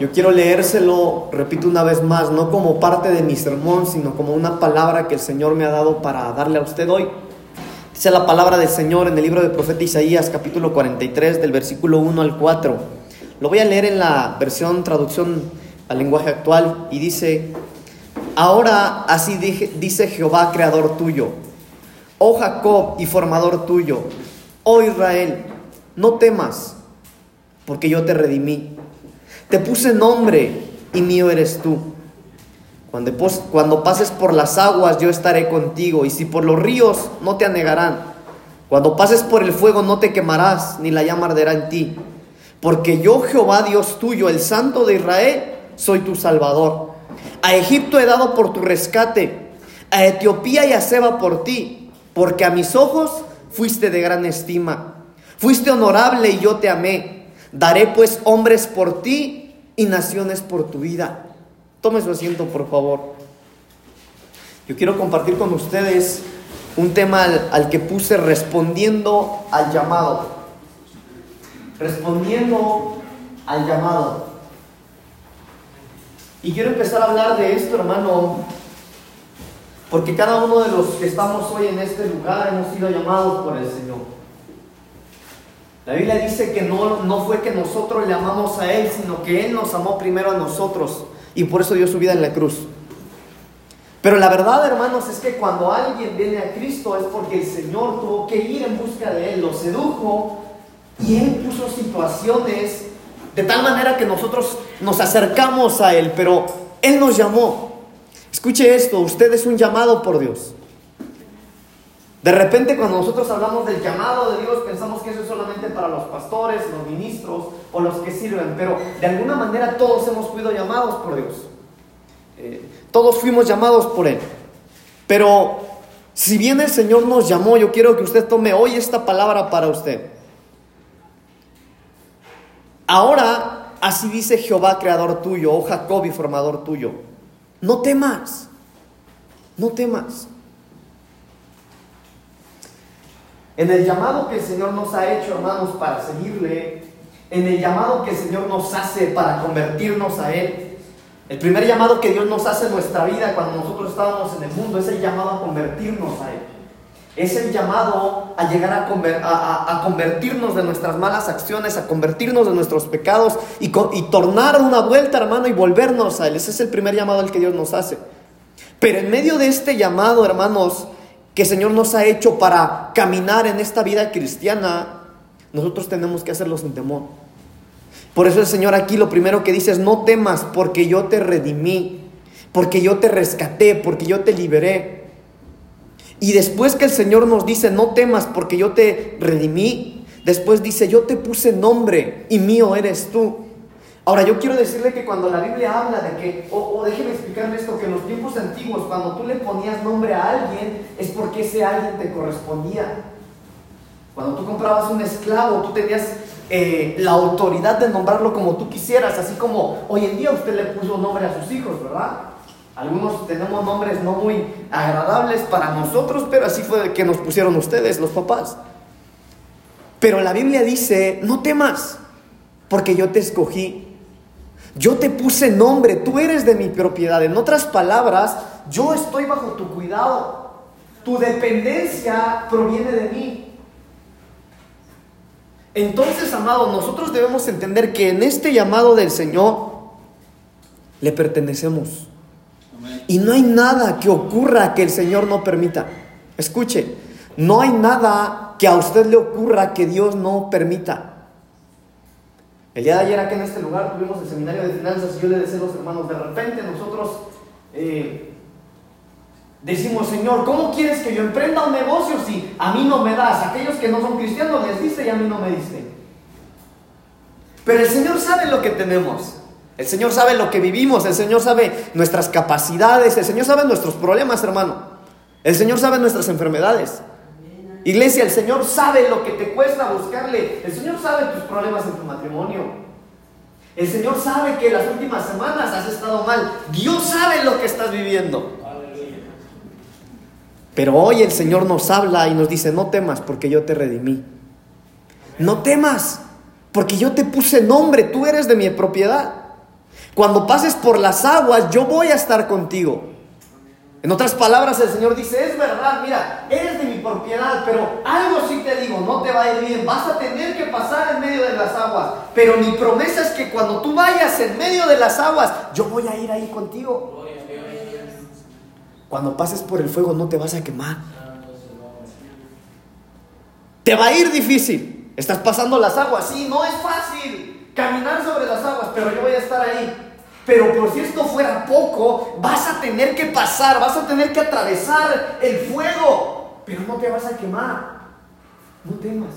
Yo quiero leérselo, repito una vez más, no como parte de mi sermón, sino como una palabra que el Señor me ha dado para darle a usted hoy. Dice la palabra del Señor en el libro del profeta Isaías, capítulo 43, del versículo 1 al 4. Lo voy a leer en la versión traducción al lenguaje actual y dice, ahora así dice Jehová, creador tuyo, oh Jacob y formador tuyo, oh Israel, no temas, porque yo te redimí te puse nombre y mío eres tú. Cuando, pases por las aguas yo estaré contigo y si por los ríos no te anegarán. Cuando pases por el fuego no te quemarás ni la llama arderá en ti. Porque yo Jehová Dios tuyo, el Santo de Israel, soy tu Salvador. A Egipto he dado por tu rescate, a Etiopía y a Seba por ti, porque a mis ojos fuiste de gran estima. Fuiste honorable y yo te amé. Daré pues hombres por ti y naciones por tu vida. Tome su asiento, por favor. Yo quiero compartir con ustedes un tema al, que puse respondiendo al llamado. Respondiendo al llamado. Y quiero empezar a hablar de esto, hermano, porque cada uno de los que estamos hoy en este lugar hemos sido llamados por el Señor. La Biblia dice que no, no fue que nosotros le amamos a Él, sino que Él nos amó primero a nosotros y por eso dio su vida en la cruz. Pero la verdad, hermanos, es que cuando alguien viene a Cristo es porque el Señor tuvo que ir en busca de Él, lo sedujo y Él puso situaciones de tal manera que nosotros nos acercamos a Él, pero Él nos llamó. Escuche esto, usted es un llamado por Dios. De repente cuando nosotros hablamos del llamado de Dios pensamos que eso es solamente para los pastores, los ministros o los que sirven, pero de alguna manera todos hemos sido llamados por Dios. Eh, todos fuimos llamados por Él. Pero si bien el Señor nos llamó, yo quiero que usted tome hoy esta palabra para usted. Ahora, así dice Jehová, creador tuyo, oh Jacob y formador tuyo. No temas, no temas. En el llamado que el Señor nos ha hecho, hermanos, para seguirle, en el llamado que el Señor nos hace para convertirnos a Él, el primer llamado que Dios nos hace en nuestra vida cuando nosotros estábamos en el mundo es el llamado a convertirnos a Él. Es el llamado a llegar a, convertirnos de nuestras malas acciones, a convertirnos de nuestros pecados y, y tornar una vuelta, hermano, y volvernos a Él. Ese es el primer llamado al que Dios nos hace. Pero en medio de este llamado, hermanos, que el Señor nos ha hecho para caminar en esta vida cristiana, nosotros tenemos que hacerlo sin temor. Por eso el Señor aquí lo primero que dice es, no temas porque yo te redimí, porque yo te rescaté, porque yo te liberé. Y después que el Señor nos dice, no temas porque yo te redimí, después dice, yo te puse nombre y mío eres tú. Ahora, yo quiero decirle que cuando la Biblia habla de que, o, déjeme explicarle esto, que en los tiempos antiguos, cuando tú le ponías nombre a alguien, es porque ese alguien te correspondía. Cuando tú comprabas un esclavo, tú tenías eh, la autoridad de nombrarlo como tú quisieras, así como hoy en día usted le puso nombre a sus hijos, ¿verdad? Algunos tenemos nombres no muy agradables para nosotros, pero así fue que nos pusieron ustedes, los papás. Pero la Biblia dice, no temas, porque yo te escogí yo te puse nombre, tú eres de mi propiedad. En otras palabras, yo estoy bajo tu cuidado. Tu dependencia proviene de mí. Entonces, amado, nosotros debemos entender que en este llamado del Señor le pertenecemos. Y no hay nada que ocurra que el Señor no permita. Escuche, no hay nada que a usted le ocurra que Dios no permita. El día de ayer aquí en este lugar tuvimos el seminario de finanzas y yo le decía a los hermanos, de repente nosotros eh, decimos, Señor, ¿cómo quieres que yo emprenda un negocio si a mí no me das? Aquellos que no son cristianos les diste y a mí no me diste. Pero el Señor sabe lo que tenemos. El Señor sabe lo que vivimos, el Señor sabe nuestras capacidades, el Señor sabe nuestros problemas, hermano. El Señor sabe nuestras enfermedades. Iglesia, el Señor sabe lo que te cuesta buscarle. El Señor sabe tus problemas en tu matrimonio. El Señor sabe que las últimas semanas has estado mal. Dios sabe lo que estás viviendo. Pero hoy el Señor nos habla y nos dice, no temas porque yo te redimí. No temas porque yo te puse nombre, tú eres de mi propiedad. Cuando pases por las aguas, yo voy a estar contigo. En otras palabras, el Señor dice, es verdad, mira, eres de mi propiedad, pero algo sí te digo, no te va a ir bien, vas a tener que pasar en medio de las aguas, pero mi promesa es que cuando tú vayas en medio de las aguas, yo voy a ir ahí contigo. Cuando pases por el fuego no te vas a quemar. Te va a ir difícil. Estás pasando las aguas, sí, no es fácil caminar sobre las aguas, pero yo voy a estar ahí. Pero por si esto fuera poco, vas a tener que pasar, vas a tener que atravesar el fuego, pero no te vas a quemar. No temas,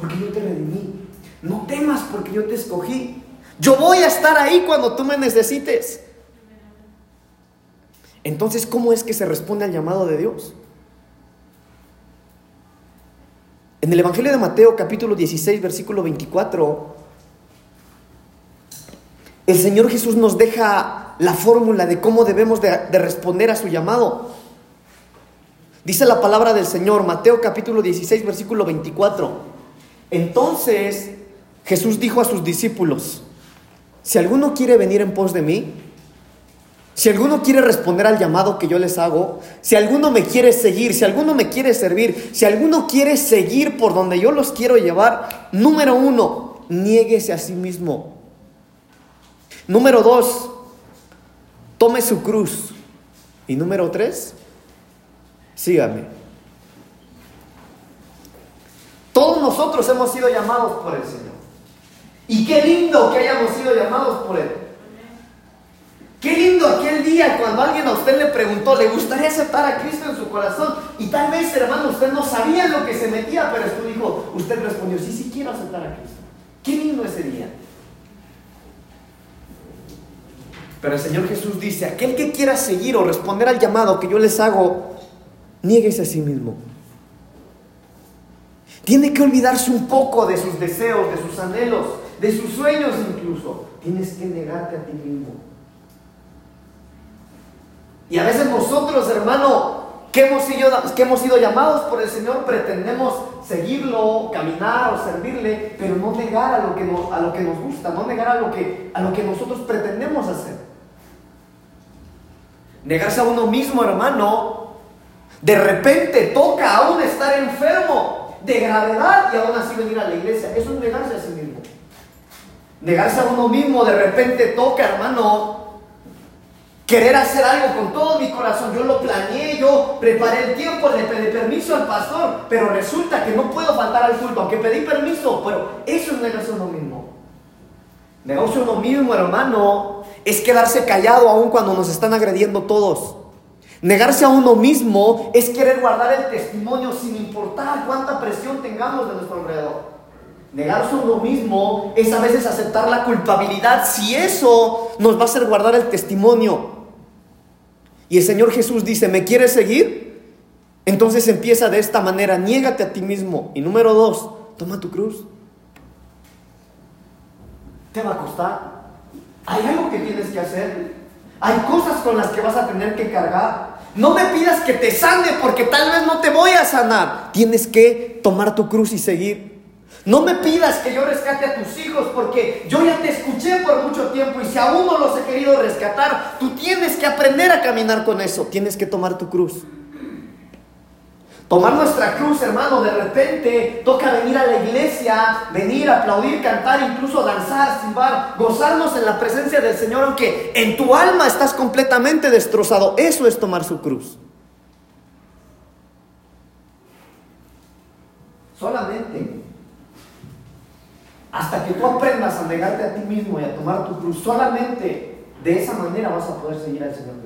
porque yo te redimí. No temas, porque yo te escogí. Yo voy a estar ahí cuando tú me necesites. Entonces, ¿cómo es que se responde al llamado de Dios? En el Evangelio de Mateo capítulo 16, versículo 24, el Señor Jesús nos deja la fórmula de cómo debemos de, responder a su llamado. Dice la palabra del Señor, Mateo capítulo 16, versículo 24. Entonces Jesús dijo a sus discípulos, si alguno quiere venir en pos de mí, si alguno quiere responder al llamado que yo les hago, si alguno me quiere seguir, si alguno me quiere servir, si alguno quiere seguir por donde yo los quiero llevar, número uno, niéguese a sí mismo Número dos, tome su cruz. Y número tres, sígame. Todos nosotros hemos sido llamados por el Señor. Y qué lindo que hayamos sido llamados por Él. Qué lindo aquel día cuando alguien a usted le preguntó, ¿le gustaría aceptar a Cristo en su corazón? Y tal vez, hermano, usted no sabía lo que se metía, pero usted dijo, usted respondió, sí, sí quiero aceptar a Cristo. Qué lindo ese día. Pero el Señor Jesús dice, aquel que quiera seguir o responder al llamado que yo les hago, nieguese a sí mismo. Tiene que olvidarse un poco de sus deseos, de sus anhelos, de sus sueños incluso. Tienes que negarte a ti mismo. Y a veces nosotros, hermano, que hemos, sido, que hemos sido llamados por el Señor, pretendemos seguirlo, caminar o servirle, pero no negar a lo que nos, a lo que nos gusta, no negar a lo que, a lo que nosotros pretendemos hacer. Negarse a uno mismo, hermano, de repente toca aún estar enfermo de gravedad y aún así venir a la iglesia. Eso es negarse a sí mismo. Negarse a uno mismo de repente toca, hermano, querer hacer algo con todo mi corazón. Yo lo planeé, yo preparé el tiempo, le pedí permiso al pastor, pero resulta que no puedo faltar al culto, aunque pedí permiso, pero eso es negarse a uno mismo. A uno mismo, hermano, es quedarse callado aún cuando nos están agrediendo todos. Negarse a uno mismo es querer guardar el testimonio sin importar cuánta presión tengamos de nuestro alrededor. Negarse a uno mismo es a veces aceptar la culpabilidad si eso nos va a hacer guardar el testimonio. Y el Señor Jesús dice, ¿me quieres seguir? Entonces empieza de esta manera, niégate a ti mismo. Y número dos, toma tu cruz. Te va a costar. Hay algo que tienes que hacer. Hay cosas con las que vas a tener que cargar. No me pidas que te sane porque tal vez no te voy a sanar. Tienes que tomar tu cruz y seguir. No me pidas que yo rescate a tus hijos porque yo ya te escuché por mucho tiempo y si aún no los he querido rescatar, tú tienes que aprender a caminar con eso. Tienes que tomar tu cruz. Tomar nuestra cruz, hermano, de repente toca venir a la iglesia, venir, aplaudir, cantar, incluso danzar, silbar, gozarnos en la presencia del Señor, aunque en tu alma estás completamente destrozado. Eso es tomar su cruz. Solamente hasta que tú aprendas a negarte a ti mismo y a tomar tu cruz, solamente de esa manera vas a poder seguir al Señor.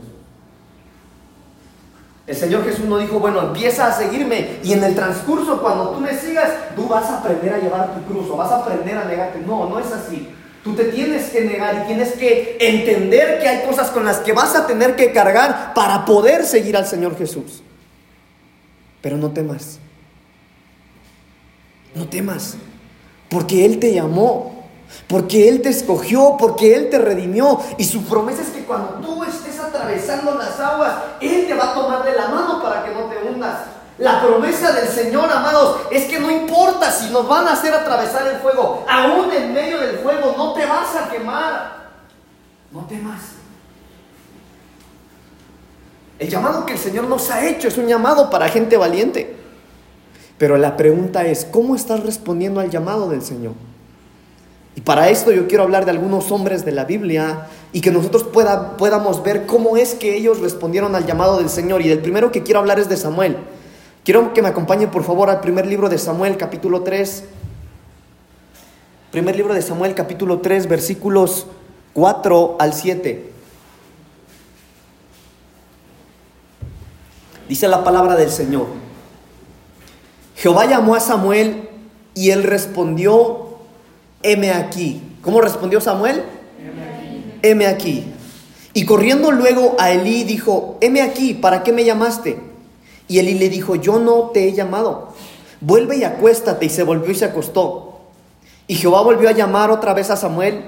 El Señor Jesús no dijo, bueno, empieza a seguirme y en el transcurso cuando tú me sigas, tú vas a aprender a llevar tu cruz o vas a aprender a negarte. No, no es así. Tú te tienes que negar y tienes que entender que hay cosas con las que vas a tener que cargar para poder seguir al Señor Jesús. Pero no temas. No temas. Porque Él te llamó. Porque Él te escogió, porque Él te redimió. Y su promesa es que cuando tú estés atravesando las aguas, Él te va a tomar de la mano para que no te hundas. La promesa del Señor, amados, es que no importa si nos van a hacer atravesar el fuego, aún en medio del fuego no te vas a quemar. no temas. El llamado que el Señor nos ha hecho es un llamado para gente valiente. Pero la pregunta es, ¿cómo estás respondiendo al llamado del Señor? Y para esto yo quiero hablar de algunos hombres de la Biblia y que nosotros pueda, podamos ver cómo es que ellos respondieron al llamado del Señor. Y del primero que quiero hablar es de Samuel. Quiero que me acompañe por favor al primer libro de Samuel, capítulo 3. Primer libro de Samuel, capítulo 3, versículos 4 al 7. Dice la palabra del Señor. Jehová llamó a Samuel y él respondió heme aquí. ¿Cómo respondió Samuel? Heme aquí. Y corriendo luego a Elí dijo, heme aquí, ¿para qué me llamaste? Y Elí le dijo, yo no te he llamado. Vuelve y acuéstate. Y se volvió y se acostó. Y Jehová volvió a llamar otra vez a Samuel.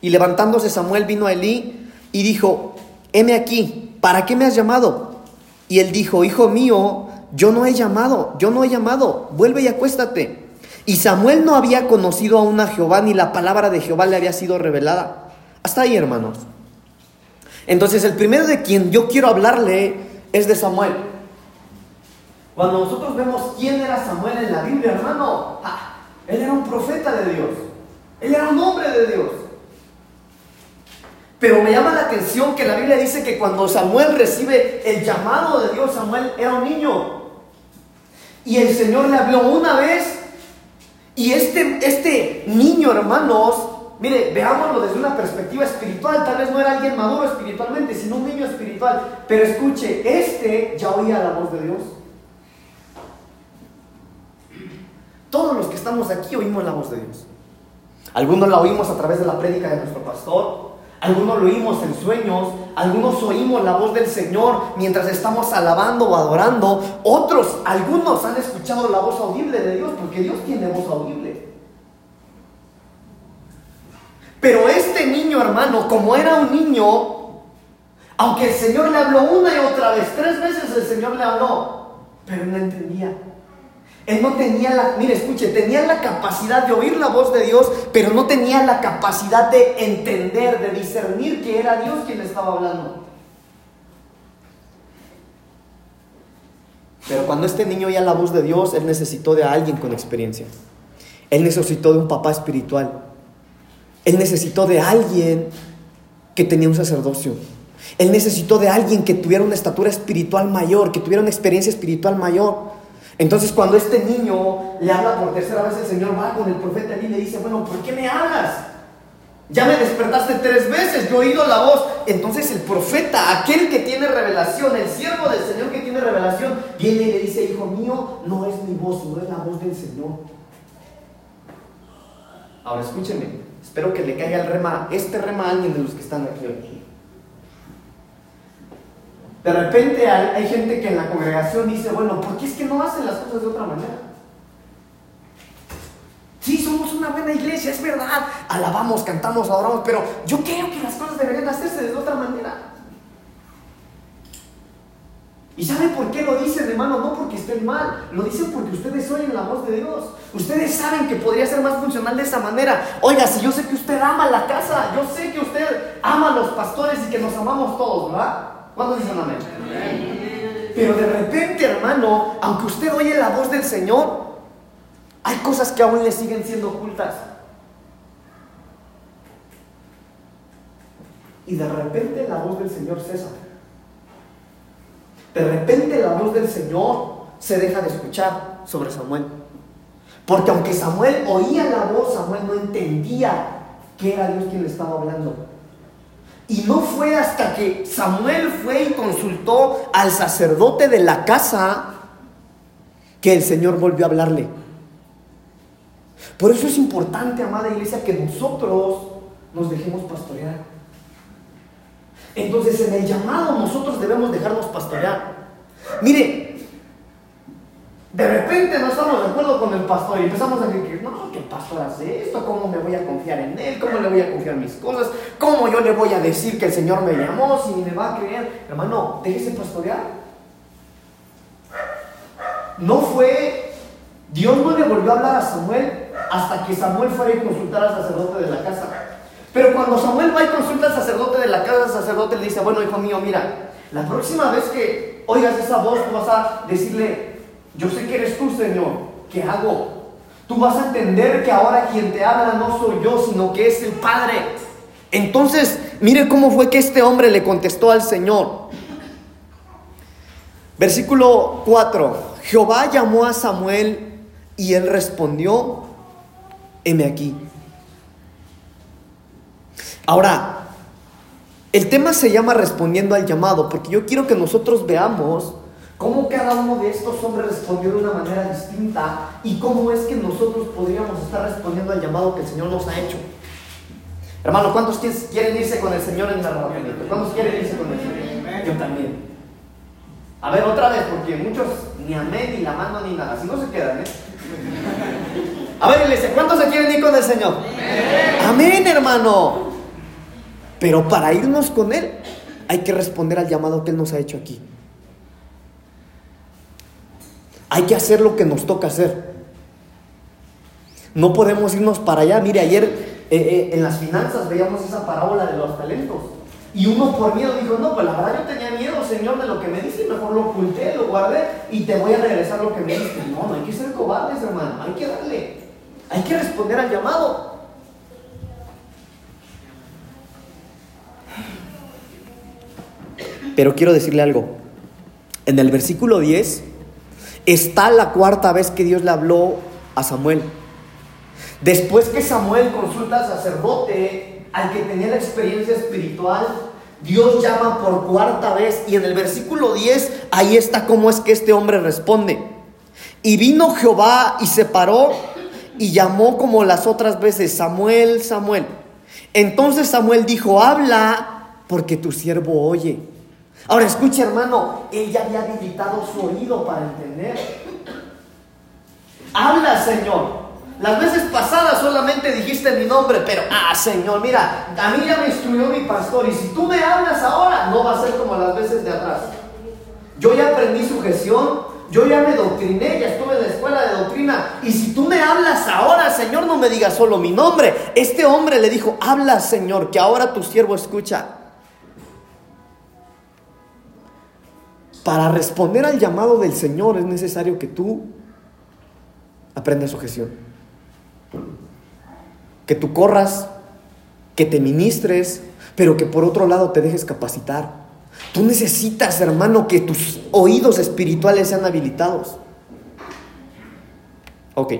Y levantándose Samuel vino a Elí y dijo, heme aquí, ¿para qué me has llamado? Y él dijo, hijo mío, yo no he llamado, yo no he llamado, vuelve y acuéstate. Y Samuel no había conocido aún a Jehová, ni la palabra de Jehová le había sido revelada. Hasta ahí, hermanos. Entonces, el primero de quien yo quiero hablarle es de Samuel. Cuando nosotros vemos quién era Samuel en la Biblia, hermano, él era un profeta de Dios. Él era un hombre de Dios. Pero me llama la atención que la Biblia dice que cuando Samuel recibe el llamado de Dios, Samuel era un niño. Y el Señor le habló una vez y este, este niño, hermanos, mire, veámoslo desde una perspectiva espiritual. Tal vez no era alguien maduro espiritualmente, sino un niño espiritual. Pero escuche, este ya oía la voz de Dios. Todos los que estamos aquí oímos la voz de Dios. Algunos la oímos a través de la prédica de nuestro pastor, algunos lo oímos en sueños, algunos oímos la voz del Señor mientras estamos alabando o adorando, otros, algunos han escuchado la voz audible de Dios, porque Dios tiene voz audible. Pero este niño hermano, como era un niño, aunque el Señor le habló una y otra vez, tres veces el Señor le habló, pero no entendía. Él no tenía la, mire, escuche, tenía la capacidad de oír la voz de Dios, pero no tenía la capacidad de entender, de discernir que era Dios quien le estaba hablando. Pero cuando este niño oía la voz de Dios, él necesitó de alguien con experiencia. Él necesitó de un papá espiritual. Él necesitó de alguien que tenía un sacerdocio. Él necesitó de alguien que tuviera una estatura espiritual mayor, que tuviera una experiencia espiritual mayor. Entonces cuando este niño le habla por tercera vez, el Señor va con el profeta y le dice, bueno, ¿por qué me hablas? Ya me despertaste tres veces, yo he oído la voz. Entonces el profeta, aquel que tiene revelación, el siervo del Señor que tiene revelación, viene y le dice, hijo mío, no es mi voz, no es la voz del Señor. Ahora escúcheme, espero que le caiga el rema, este rema a alguien de los que están aquí hoy. De repente hay, gente que en la congregación dice, bueno, ¿por qué es que no hacen las cosas de otra manera? Sí, somos una buena iglesia, es verdad. Alabamos, cantamos, adoramos, pero yo creo que las cosas deberían hacerse de otra manera. ¿Y saben por qué lo dicen, hermano? No porque estén mal, lo dicen porque ustedes oyen la voz de Dios. Ustedes saben que podría ser más funcional de esa manera. Oiga, si yo sé que usted ama la casa, yo sé que usted ama a los pastores y que nos amamos todos, ¿verdad? ¿Cuántos dicen amén? Pero de repente, hermano, aunque usted oye la voz del Señor, hay cosas que aún le siguen siendo ocultas. Y de repente la voz del Señor cesa. De repente la voz del Señor se deja de escuchar sobre Samuel. Porque aunque Samuel oía la voz, Samuel no entendía que era Dios quien le estaba hablando. Y no fue hasta que Samuel fue y consultó al sacerdote de la casa que el Señor volvió a hablarle. Por eso es importante, amada iglesia, que nosotros nos dejemos pastorear. Entonces en el llamado nosotros debemos dejarnos pastorear. Mire, de repente no estamos de acuerdo con el pastor y empezamos a decir, no, el pastor hace esto, ¿cómo me voy a confiar en él? ¿Cómo le voy a confiar mis cosas? ¿Cómo yo le voy a decir que el Señor me llamó si me va a creer? Hermano, déjese pastorear. No fue, Dios no le volvió a hablar a Samuel hasta que Samuel fuera a consultar al sacerdote de la casa. Pero cuando Samuel va y consulta al sacerdote de sacerdote le dice, bueno, hijo mío, mira, la próxima vez que oigas esa voz, tú vas a decirle, yo sé que eres tú, Señor, ¿qué hago? Tú vas a entender que ahora quien te habla no soy yo, sino que es el Padre. Entonces, mire cómo fue que este hombre le contestó al Señor. Versículo 4. Jehová llamó a Samuel y él respondió, heme aquí. Ahora, el tema se llama respondiendo al llamado, porque yo quiero que nosotros veamos cómo cada uno de estos hombres respondió de una manera distinta y cómo es que nosotros podríamos estar respondiendo al llamado que el Señor nos ha hecho. Hermano, ¿cuántos quieren irse con el Señor en la arrebatamiento? ¿Cuántos quieren irse con el Señor? Yo también. A ver, otra vez, porque muchos ni amén, ni la mano, ni nada. Si no se quedan, ¿eh? A ver, iglesia, ¿cuántos se quieren ir con el Señor? Amén, hermano. Pero para irnos con Él, hay que responder al llamado que Él nos ha hecho aquí. Hay que hacer lo que nos toca hacer. No podemos irnos para allá. Mire, ayer eh, eh, en las finanzas veíamos esa parábola de los talentos. Y uno por miedo dijo, no, pues la verdad yo tenía miedo, Señor, de lo que me diste, mejor lo oculté, lo guardé y te voy a regresar lo que me diste. No, no hay que ser cobardes, hermano, hay que darle, hay que responder al llamado. Pero quiero decirle algo. En el versículo 10 está la cuarta vez que Dios le habló a Samuel. Después que Samuel consulta al sacerdote, al que tenía la experiencia espiritual, Dios llama por cuarta vez y en el versículo 10 ahí está cómo es que este hombre responde. Y vino Jehová y se paró y llamó como las otras veces, Samuel, Samuel. Entonces Samuel dijo, habla porque tu siervo oye. Ahora escucha hermano, él ya había habilitado su oído para entender. Habla Señor. Las veces pasadas solamente dijiste mi nombre, pero, ah, Señor, mira, a mí ya me instruyó mi pastor y si tú me hablas ahora, no va a ser como las veces de atrás. Yo ya aprendí sujeción, yo ya me doctriné, ya estuve en la escuela de doctrina. Y si tú me hablas ahora, Señor, no me digas solo mi nombre. Este hombre le dijo, habla, Señor, que ahora tu siervo escucha. Para responder al llamado del Señor es necesario que tú aprendas sujeción que tú corras, que te ministres, pero que por otro lado te dejes capacitar. Tú necesitas, hermano, que tus oídos espirituales sean habilitados. Ok.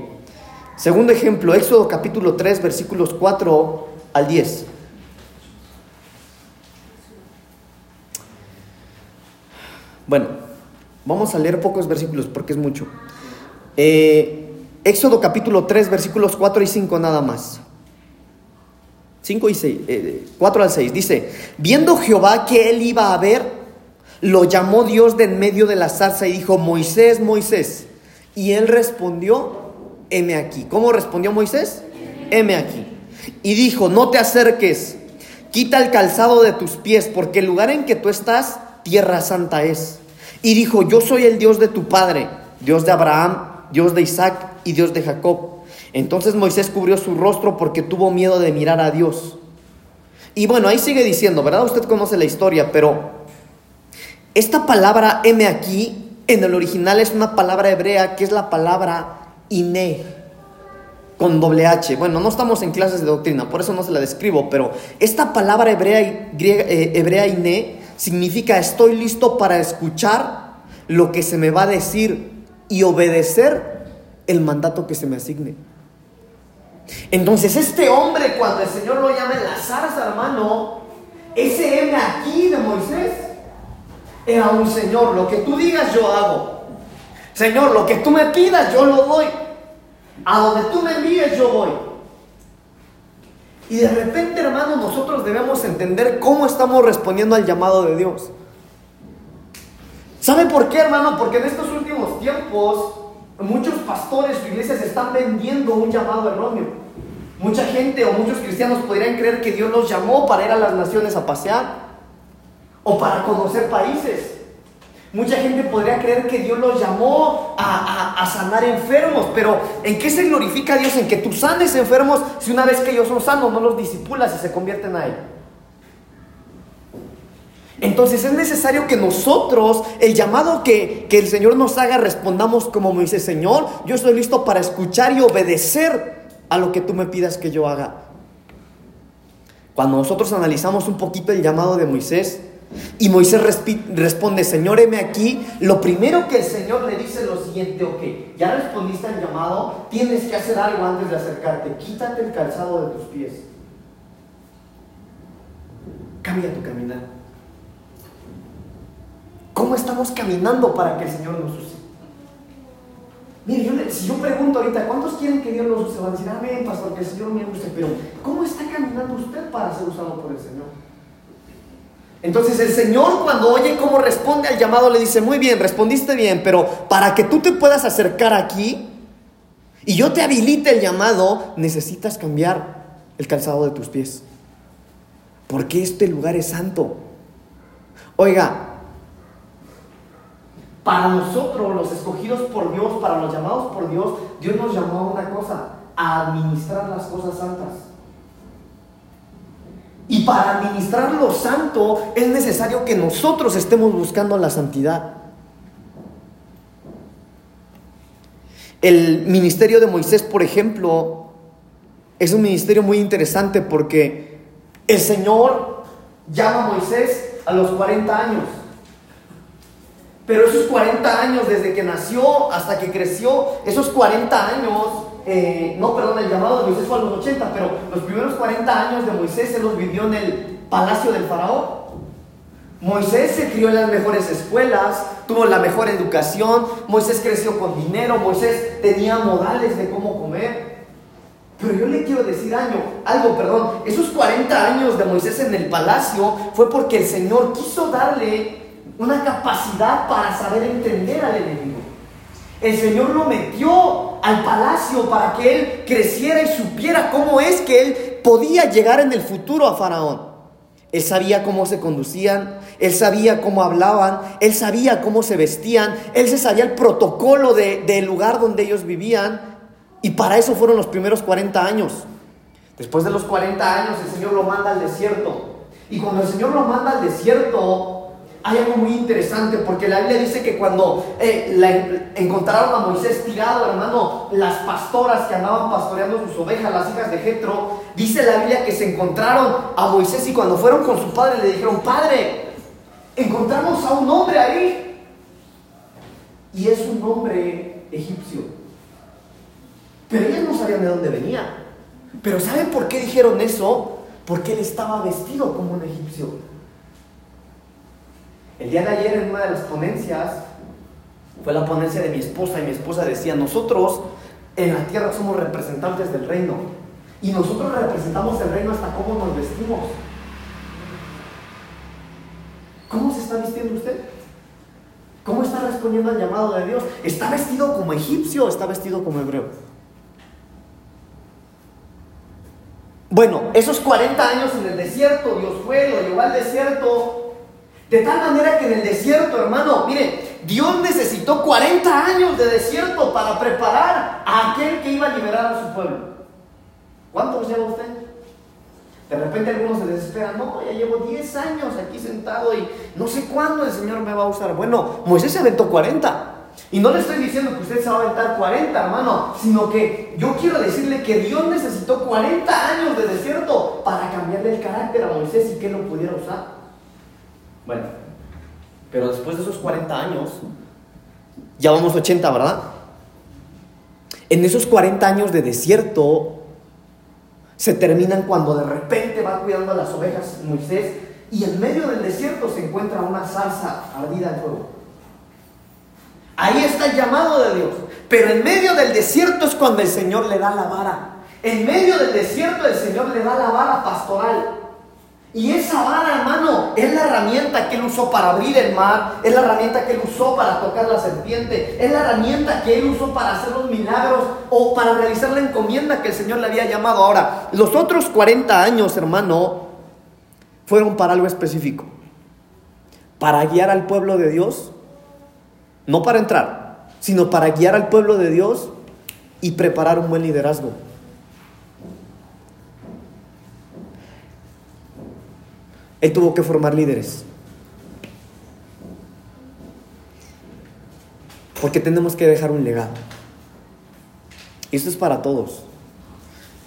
Segundo ejemplo, Éxodo capítulo 3, versículos 4 al 10. Bueno, vamos a leer pocos versículos porque es mucho. Eh, Éxodo capítulo 3, versículos 4 y 5 nada más. 5 y 6, 4 eh, al 6. Dice, viendo Jehová que él iba a ver, lo llamó Dios de en medio de la zarza y dijo, Moisés, Moisés. Y él respondió, heme aquí. ¿Cómo respondió Moisés? Heme aquí. Y dijo, no te acerques, quita el calzado de tus pies, porque el lugar en que tú estás, tierra santa es. Y dijo, yo soy el Dios de tu padre, Dios de Abraham, Dios de Isaac y Dios de Jacob. Entonces Moisés cubrió su rostro porque tuvo miedo de mirar a Dios. Y bueno, ahí sigue diciendo, ¿verdad? Usted conoce la historia, pero esta palabra M aquí, en el original es una palabra hebrea que es la palabra Iné, con doble H. Bueno, no estamos en clases de doctrina, por eso no se la describo, pero esta palabra hebrea, griega, eh, hebrea Iné significa estoy listo para escuchar lo que se me va a decir y obedecer el mandato que se me asigne. Entonces este hombre cuando el Señor lo llama en la zarza, hermano, ese M aquí de Moisés era un Señor, lo que tú digas yo hago. Señor, lo que tú me pidas yo lo doy. A donde tú me envíes yo voy. Y de repente, hermano, nosotros debemos entender cómo estamos respondiendo al llamado de Dios. ¿Sabe por qué, hermano? Porque en estos últimos tiempos muchos pastores o iglesias están vendiendo un llamado erróneo. Mucha gente o muchos cristianos podrían creer que Dios los llamó para ir a las naciones a pasear o para conocer países. Mucha gente podría creer que Dios los llamó a, sanar enfermos, pero ¿en qué se glorifica Dios? En que tú sanes enfermos si una vez que ellos son sanos no los disipulas y se convierten a Él. Entonces es necesario que nosotros, el llamado que, que, el Señor nos haga, respondamos como Moisés, Señor, yo estoy listo para escuchar y obedecer a lo que tú me pidas que yo haga. Cuando nosotros analizamos un poquito el llamado de Moisés, y Moisés responde, Señor, heme aquí, lo primero que el Señor le dice es lo siguiente, ok, ya respondiste al llamado, tienes que hacer algo antes de acercarte, quítate el calzado de tus pies. Cambia tu caminar. ¿Cómo estamos caminando para que el Señor nos use? Mire, si yo pregunto ahorita, ¿cuántos quieren que Dios los use? Van a decir, amén, pastor, que el Señor me use. Pero, ¿cómo está caminando usted para ser usado por el Señor? Entonces el Señor cuando oye cómo responde al llamado le dice, muy bien, respondiste bien, pero para que tú te puedas acercar aquí y yo te habilite el llamado, necesitas cambiar el calzado de tus pies. Porque este lugar es santo. Oiga, para nosotros, los escogidos por Dios, para los llamados por Dios, Dios nos llamó a una cosa, a administrar las cosas santas. Y para administrar lo santo es necesario que nosotros estemos buscando la santidad. El ministerio de Moisés, por ejemplo, es un ministerio muy interesante porque el Señor llama a Moisés a los 40 años. Pero esos 40 años, desde que nació hasta que creció, esos 40 años, eh, no, perdón, el llamado de Moisés fue a los 80, pero los primeros 40 años de Moisés se los vivió en el palacio del faraón. Moisés se crió en las mejores escuelas, tuvo la mejor educación, Moisés creció con dinero, Moisés tenía modales de cómo comer. Pero yo le quiero decir algo, algo, perdón, esos 40 años de Moisés en el palacio fue porque el Señor quiso darle una capacidad para saber entender al enemigo. El Señor lo metió al palacio para que él creciera y supiera cómo es que él podía llegar en el futuro a Faraón. Él sabía cómo se conducían, él sabía cómo hablaban, él sabía cómo se vestían, él se sabía el protocolo del lugar donde ellos vivían. Y para eso fueron los primeros 40 años. Después de los 40 años el Señor lo manda al desierto. Y cuando el Señor lo manda al desierto, hay algo muy interesante porque la Biblia dice que cuando eh, encontraron a Moisés tirado, hermano, las pastoras que andaban pastoreando sus ovejas, las hijas de Jetro, dice la Biblia que se encontraron a Moisés y cuando fueron con su padre le dijeron, padre, encontramos a un hombre ahí. Y es un hombre egipcio. Pero ellos no sabían de dónde venía. Pero ¿saben por qué dijeron eso? Porque él estaba vestido como un egipcio. El día de ayer en una de las ponencias, fue la ponencia de mi esposa y mi esposa decía, nosotros en la tierra somos representantes del reino y nosotros representamos el reino hasta cómo nos vestimos. ¿Cómo se está vistiendo usted? ¿Cómo está respondiendo al llamado de Dios? ¿Está vestido como egipcio o está vestido como hebreo? Bueno, esos 40 años en el desierto, Dios fue, lo llevó al desierto de tal manera que en el desierto, hermano, mire, Dios necesitó 40 años de desierto para preparar a aquel que iba a liberar a su pueblo. ¿Cuántos lleva usted? De repente algunos se desesperan, no, ya llevo 10 años aquí sentado y no sé cuándo el Señor me va a usar. Bueno, Moisés se aventó 40. Y no le estoy diciendo que usted se va a aventar 40, hermano, sino que yo quiero decirle que Dios necesitó 40 años de desierto para cambiarle el carácter a Moisés y que lo pudiera usar. Bueno, pero después de esos 40 años, ya vamos 80, ¿verdad? En esos 40 años de desierto se terminan cuando de repente va cuidando a las ovejas Moisés y en medio del desierto se encuentra una salsa ardida en fuego. Ahí está el llamado de Dios. Pero en medio del desierto es cuando el Señor le da la vara. En medio del desierto el Señor le da la vara pastoral. Y esa vara, hermano, es la herramienta que él usó para abrir el mar, es la herramienta que él usó para tocar la serpiente, es la herramienta que él usó para hacer los milagros o para realizar la encomienda que el Señor le había llamado. Ahora, los otros 40 años, hermano, fueron para algo específico. Para guiar al pueblo de Dios, no para entrar, sino para guiar al pueblo de Dios y preparar un buen liderazgo. Él tuvo que formar líderes. Porque tenemos que dejar un legado. Y esto es para todos.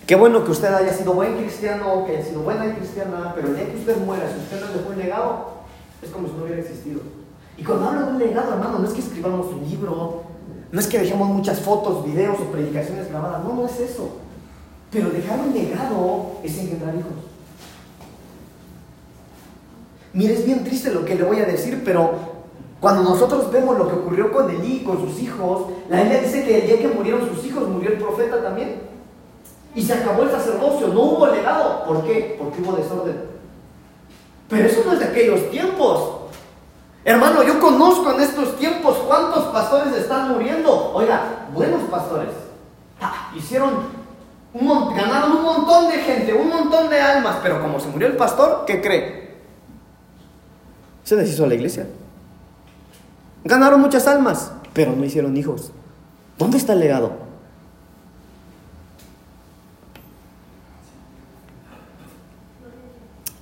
Qué bueno que usted haya sido buen cristiano, que haya sido buena cristiana, pero el día que usted muera, si usted no dejó un legado, es como si no hubiera existido. Y cuando hablo de un legado, hermano, no es que escribamos un libro, no es que dejemos muchas fotos, videos o predicaciones grabadas, no, no es eso. Pero dejar un legado es engendrar hijos. Mire, es bien triste lo que le voy a decir, pero cuando nosotros vemos lo que ocurrió con Elí, con sus hijos, la Biblia dice que el día que murieron sus hijos, murió el profeta también. Y se acabó el sacerdocio, no hubo legado. ¿Por qué? Porque hubo desorden. Pero eso no es de aquellos tiempos. Hermano, yo conozco en estos tiempos cuántos pastores están muriendo. Oiga, buenos pastores. Ah, hicieron, un, ganaron un montón de gente, un montón de almas, pero como se murió el pastor, ¿qué cree? Se deshizo la iglesia. Ganaron muchas almas, pero no hicieron hijos. ¿Dónde está el legado?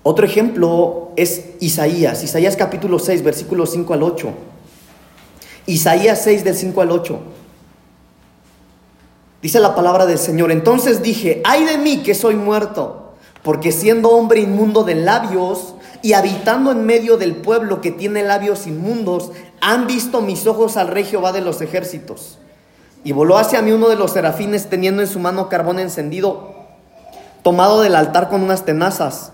Otro ejemplo es Isaías, Isaías capítulo 6, versículos 5 al 8. Isaías 6 del 5 al 8. Dice la palabra del Señor, entonces dije, ay de mí que soy muerto, porque siendo hombre inmundo de labios y habitando en medio del pueblo que tiene labios inmundos, han visto mis ojos al rey Jehová de los ejércitos. Y voló hacia mí uno de los serafines teniendo en su mano carbón encendido, tomado del altar con unas tenazas.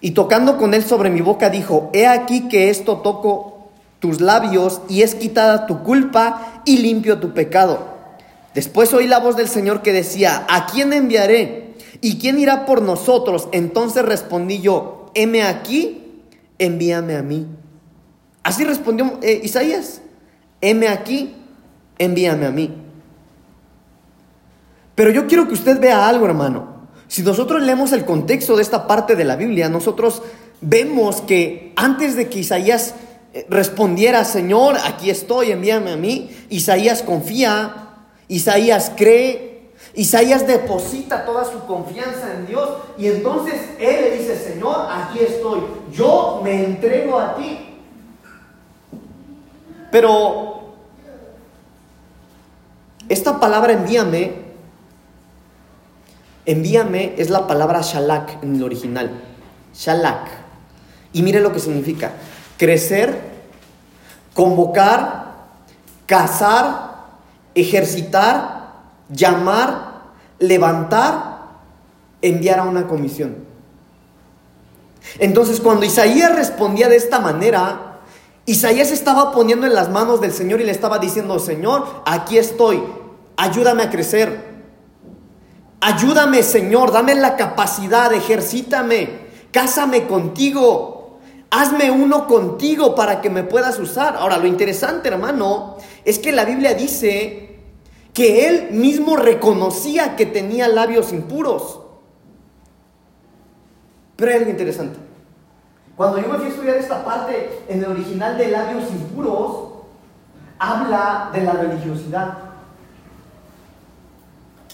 Y tocando con él sobre mi boca dijo, he aquí que esto toco tus labios y es quitada tu culpa y limpio tu pecado. Después oí la voz del Señor que decía, ¿a quién enviaré? ¿Y quién irá por nosotros? Entonces respondí yo, heme aquí, envíame a mí. Así respondió eh, Isaías, heme aquí, envíame a mí. Pero yo quiero que usted vea algo, hermano. Si nosotros leemos el contexto de esta parte de la Biblia, nosotros vemos que antes de que Isaías eh, respondiera, Señor, aquí estoy, envíame a mí, Isaías confía, Isaías cree, Isaías deposita toda su confianza en Dios y entonces él le dice, Señor, aquí estoy, yo me entrego a ti. Pero esta palabra envíame Envíame es la palabra shalak en el original. Shalak. Y mire lo que significa. Crecer, convocar, cazar, ejercitar, llamar, levantar, enviar a una comisión. Entonces cuando Isaías respondía de esta manera, Isaías estaba poniendo en las manos del Señor y le estaba diciendo, Señor, aquí estoy, ayúdame a crecer, Ayúdame, Señor, dame la capacidad, ejercítame, cásame contigo, hazme uno contigo para que me puedas usar. Ahora, lo interesante, hermano, es que la Biblia dice que él mismo reconocía que tenía labios impuros. Pero hay algo interesante. Cuando yo me fui a estudiar esta parte en el original de labios impuros, habla de la religiosidad.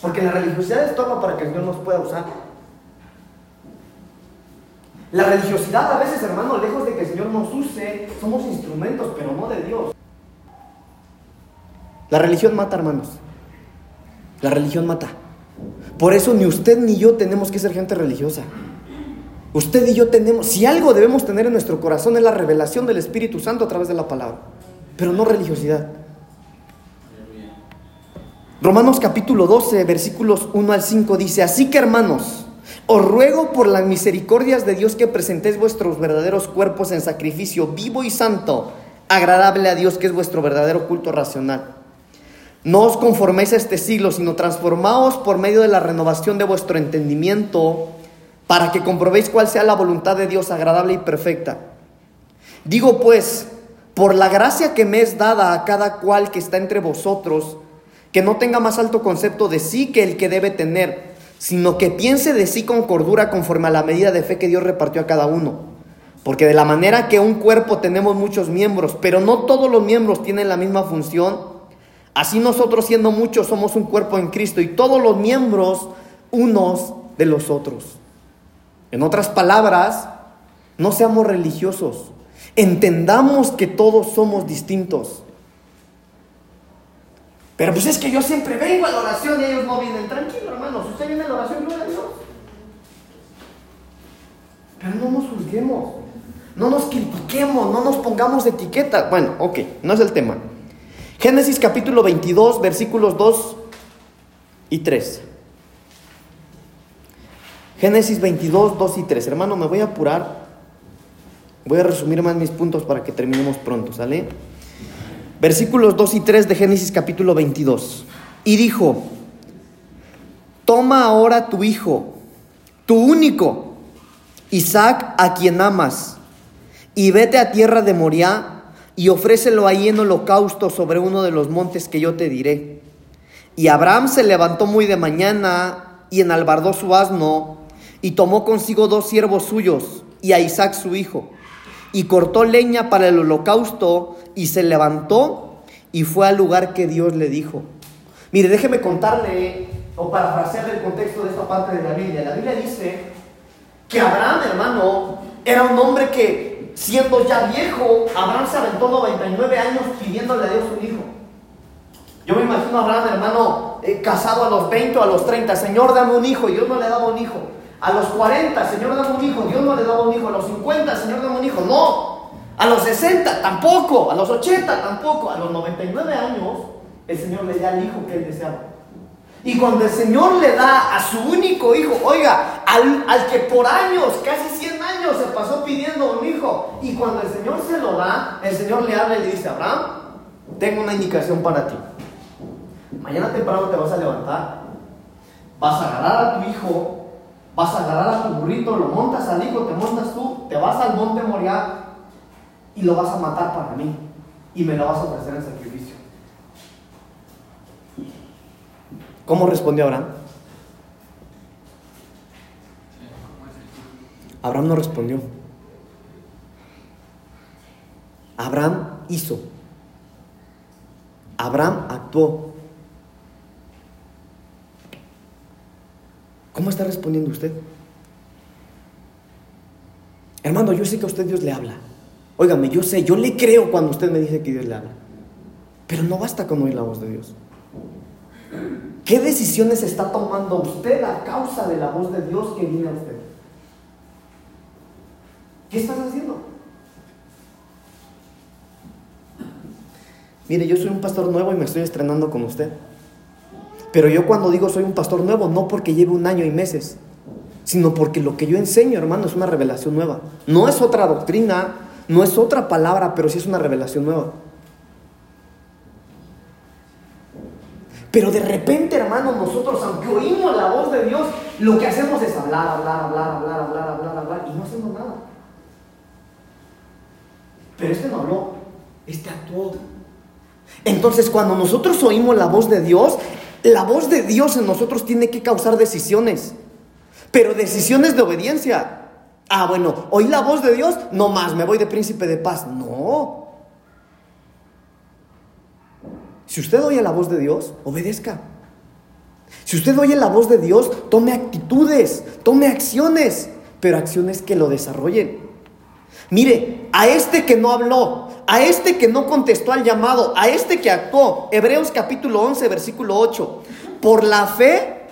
Porque la religiosidad estorba para que Dios nos pueda usar. La religiosidad a veces, hermano, lejos de que el Señor nos use, somos instrumentos, pero no de Dios. La religión mata, hermanos. La religión mata. Por eso ni usted ni yo tenemos que ser gente religiosa. Usted y yo tenemos, si algo debemos tener en nuestro corazón es la revelación del Espíritu Santo a través de la palabra, pero no religiosidad. Romanos capítulo 12, versículos 1 al 5 dice, así que hermanos, os ruego por las misericordias de Dios que presentéis vuestros verdaderos cuerpos en sacrificio vivo y santo, agradable a Dios, que es vuestro verdadero culto racional. No os conforméis a este siglo, sino transformaos por medio de la renovación de vuestro entendimiento, para que comprobéis cuál sea la voluntad de Dios agradable y perfecta. Digo pues, por la gracia que me es dada a cada cual que está entre vosotros, que no tenga más alto concepto de sí que el que debe tener, sino que piense de sí con cordura conforme a la medida de fe que Dios repartió a cada uno. Porque de la manera que un cuerpo tenemos muchos miembros, pero no todos los miembros tienen la misma función, así nosotros siendo muchos somos un cuerpo en Cristo y todos los miembros unos de los otros. En otras palabras, no seamos religiosos, entendamos que todos somos distintos. Pero pues es que yo siempre vengo a la oración y ellos no vienen. Tranquilo, hermano. Si usted viene a la oración, gloria a Dios. Pero no nos juzguemos. No nos critiquemos. No nos pongamos etiqueta. Bueno, ok. No es el tema. Génesis capítulo 22, versículos 2 y 3. Génesis 22, 2 y 3. Hermano, me voy a apurar. Voy a resumir más mis puntos para que terminemos pronto, ¿sale? Versículos 2 y 3 de Génesis capítulo 22. Y dijo, toma ahora tu hijo, tu único, Isaac, a quien amas, y vete a tierra de Moriah y ofrécelo ahí en holocausto sobre uno de los montes que yo te diré. Y Abraham se levantó muy de mañana y enalbardó su asno y tomó consigo dos siervos suyos y a Isaac su hijo y cortó leña para el holocausto y se levantó y fue al lugar que Dios le dijo. Mire, déjeme contarle o parafrasear el contexto de esta parte de la Biblia. La Biblia dice que Abraham, hermano, era un hombre que siendo ya viejo, Abraham se aventó 99 años pidiéndole a Dios un hijo. Yo me imagino a Abraham, hermano, eh, casado a los 20 o a los 30, Señor, dame un hijo, y Dios no le daba un hijo. A los 40, Señor, dame un hijo, Dios no le daba un hijo. A los 50, Señor, dame un hijo, no. A los 60 tampoco, a los 80 tampoco, a los 99 años el Señor le da al hijo que él deseaba. Y cuando el Señor le da a su único hijo, oiga, al, al, que por años, casi 100 años se pasó pidiendo un hijo, y cuando el Señor se lo da, el Señor le habla y le dice, Abraham, tengo una indicación para ti. Mañana temprano te vas a levantar, vas a agarrar a tu hijo, vas a agarrar a tu burrito, lo montas al hijo, te montas tú, te vas al monte Moriah y lo vas a matar para mí y me lo vas a ofrecer en sacrificio. ¿Cómo respondió Abraham? Abraham no respondió. Abraham hizo. Abraham actuó. ¿Cómo está respondiendo usted? Hermano, yo sé que a usted Dios le habla. Óigame, yo sé, yo le creo cuando usted me dice que Dios le habla. Pero no basta con oír la voz de Dios. ¿Qué decisiones está tomando usted a causa de la voz de Dios que viene a usted? ¿Qué estás haciendo? Mire, yo soy un pastor nuevo y me estoy estrenando con usted. Pero yo cuando digo soy un pastor nuevo, no porque lleve un año y meses, sino porque lo que yo enseño, hermano, es una revelación nueva. No es otra doctrina, no es otra palabra, pero sí es una revelación nueva. Pero de repente, hermano, nosotros, aunque oímos la voz de Dios, lo que hacemos es hablar, hablar, hablar, hablar, hablar, hablar, hablar, y no hacemos nada. Pero este no habló, este actuó. Entonces, cuando nosotros oímos la voz de Dios, la voz de Dios en nosotros tiene que causar decisiones, pero decisiones de obediencia. Ah, bueno, oí la voz de Dios, no más, me voy de príncipe de paz. No. Si usted oye la voz de Dios, obedezca. Si usted oye la voz de Dios, tome actitudes, tome acciones, pero acciones que lo desarrollen. Mire, a este que no habló, a este que no contestó al llamado, a este que actuó, Hebreos capítulo 11, versículo 8, por la fe,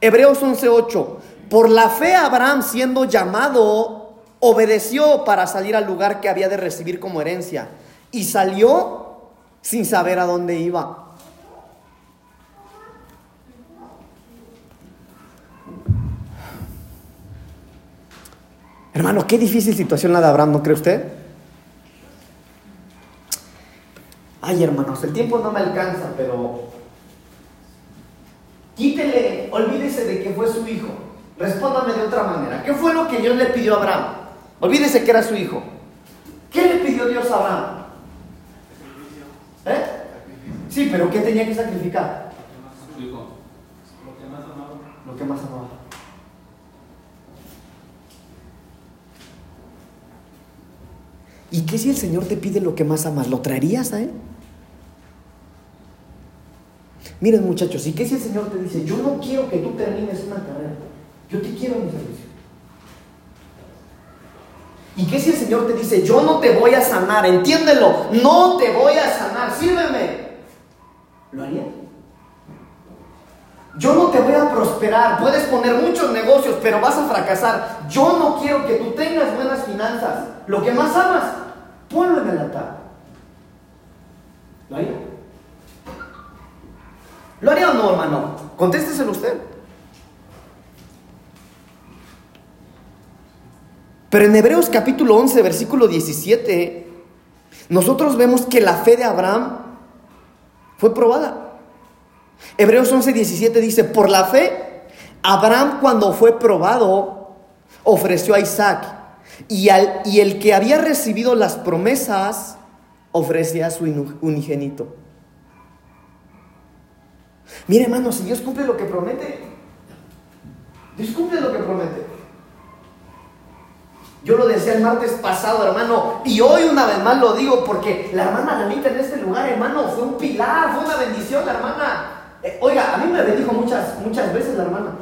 Hebreos 11, 8, por la fe Abraham siendo llamado, obedeció para salir al lugar que había de recibir como herencia. Y salió sin saber a dónde iba. Hermano, qué difícil situación la de Abraham, ¿no cree usted? Ay, hermanos, el tiempo no me alcanza, pero quítele, olvídese de que fue su hijo. Respóndame de otra manera. ¿Qué fue lo que Dios le pidió a Abraham? Olvídese que era su hijo. ¿Qué le pidió Dios a Abraham? ¿Eh? Sí, pero ¿qué tenía que sacrificar? Lo que más amaba. Lo que más amaba. ¿Y qué si el Señor te pide lo que más amas? ¿Lo traerías a Él? Miren muchachos, ¿y qué si el Señor te dice, yo no quiero que tú termines una carrera? Yo te quiero mi servicio. ¿Y qué si el Señor te dice, yo no te voy a sanar? Entiéndelo, no te voy a sanar, sírveme. ¿Lo harías? yo no te voy a prosperar, puedes poner muchos negocios, pero vas a fracasar. Yo no quiero que tú tengas buenas finanzas. Lo que más amas, ponlo en el altar. ¿Lo haría? ¿Lo haría o no, hermano? Contésteselo usted. Pero en Hebreos capítulo 11, versículo 17, nosotros vemos que la fe de Abraham fue probada. Hebreos 11, 17 dice, por la fe, Abraham cuando fue probado, ofreció a Isaac. Y, al, y el que había recibido las promesas, ofrecía a su unigénito. Mire, hermano, si Dios cumple lo que promete, Dios cumple lo que promete. Yo lo decía el martes pasado, hermano, y hoy una vez más lo digo porque la hermana Lalita en este lugar, hermano, fue un pilar, fue una bendición, la hermana. Eh, oiga, a mí me bendijo muchas, muchas veces la hermana.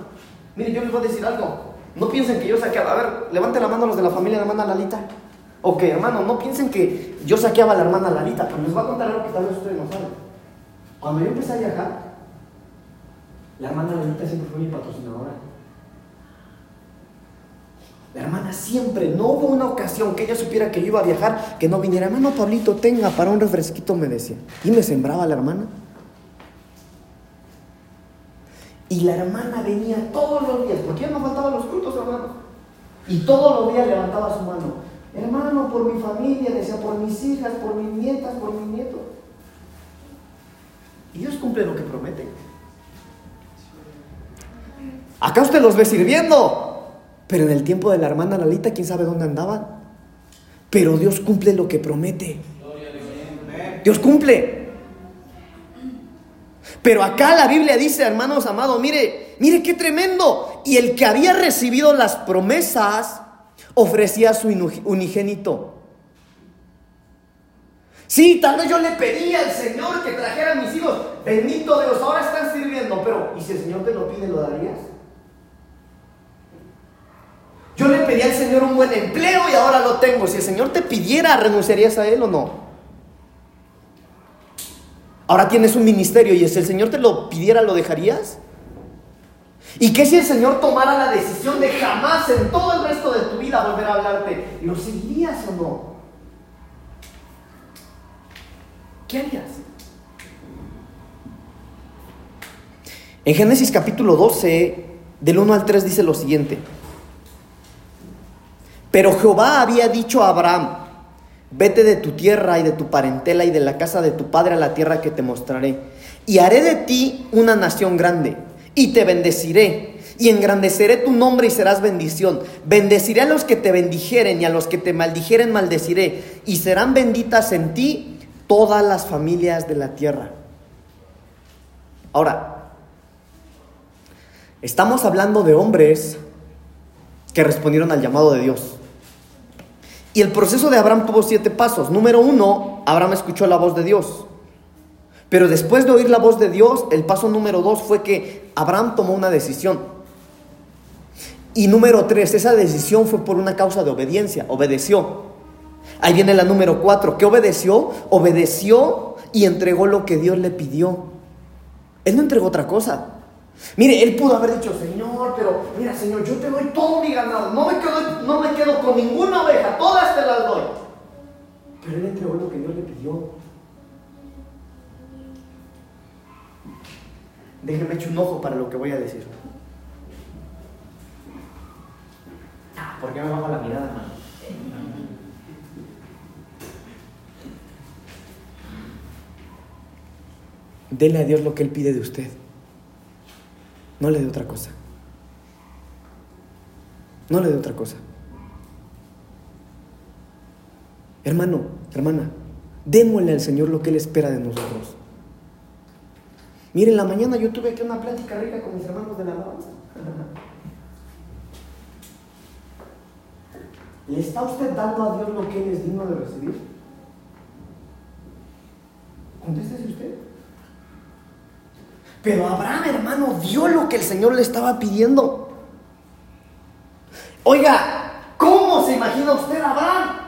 Mire, yo les voy a decir algo. No piensen que yo saqueaba. A ver, levante la mano los de la familia hermana Lalita. Ok, hermano, no piensen que yo saqueaba a la hermana Lalita, pero les voy a contar algo que tal vez ustedes no saben. Cuando yo empecé a viajar, la hermana Lalita siempre fue mi patrocinadora. La hermana siempre, no hubo una ocasión que ella supiera que yo iba a viajar, que no viniera, hermano Pablito, tenga para un refresquito, me decía. Y me sembraba la hermana. Y la hermana venía todos los días, porque ya no faltaban los frutos, hermano. Y todos los días levantaba su mano. Hermano, por mi familia, decía, por mis hijas, por mis nietas, por mis nietos. Y Dios cumple lo que promete. Acá usted los ve sirviendo. Pero en el tiempo de la hermana Lalita, quién sabe dónde andaban. Pero Dios cumple lo que promete. Dios cumple. Pero acá la Biblia dice, hermanos amados, mire, mire qué tremendo. Y el que había recibido las promesas ofrecía a su unigénito. Sí, tal vez yo le pedía al Señor que trajera a mis hijos. Bendito Dios, ahora están sirviendo. Pero, ¿y si el Señor te lo pide, lo darías? Yo le pedí al Señor un buen empleo y ahora lo tengo. Si el Señor te pidiera, ¿renunciarías a Él o no? Ahora tienes un ministerio y si el Señor te lo pidiera, ¿lo dejarías? ¿Y qué si el Señor tomara la decisión de jamás en todo el resto de tu vida volver a hablarte? ¿Lo seguirías o no? ¿Qué harías? En Génesis capítulo 12, del 1 al 3 dice lo siguiente. Pero Jehová había dicho a Abraham, vete de tu tierra y de tu parentela y de la casa de tu padre a la tierra que te mostraré. Y haré de ti una nación grande y te bendeciré y engrandeceré tu nombre y serás bendición. Bendeciré a los que te bendijeren y a los que te maldijeren maldeciré. Y serán benditas en ti todas las familias de la tierra. Ahora, estamos hablando de hombres que respondieron al llamado de Dios. Y el proceso de Abraham tuvo siete pasos. Número uno, Abraham escuchó la voz de Dios. Pero después de oír la voz de Dios, el paso número dos fue que Abraham tomó una decisión. Y número tres, esa decisión fue por una causa de obediencia, obedeció. Ahí viene la número cuatro, ¿qué obedeció? Obedeció y entregó lo que Dios le pidió. Él no entregó otra cosa. Mire, él pudo haber dicho, Señor, pero mira, Señor, yo te doy todo mi ganado, no me quedo, no me quedo con ninguna oveja, todas te las doy. Pero él entregó lo que Dios le pidió. Déjeme echar un ojo para lo que voy a decir. Ah, ¿Por qué me bajo la mirada, hermano? Dele a Dios lo que Él pide de usted. No le dé otra cosa. No le dé otra cosa. Hermano, hermana, démosle al Señor lo que Él espera de nosotros. Miren, la mañana yo tuve aquí una plática rica con mis hermanos de la alabanza. ¿Le está usted dando a Dios lo que Él es digno de recibir? Contéstese usted. Pero Abraham, hermano, dio lo que el Señor le estaba pidiendo. Oiga, ¿cómo se imagina usted a Abraham?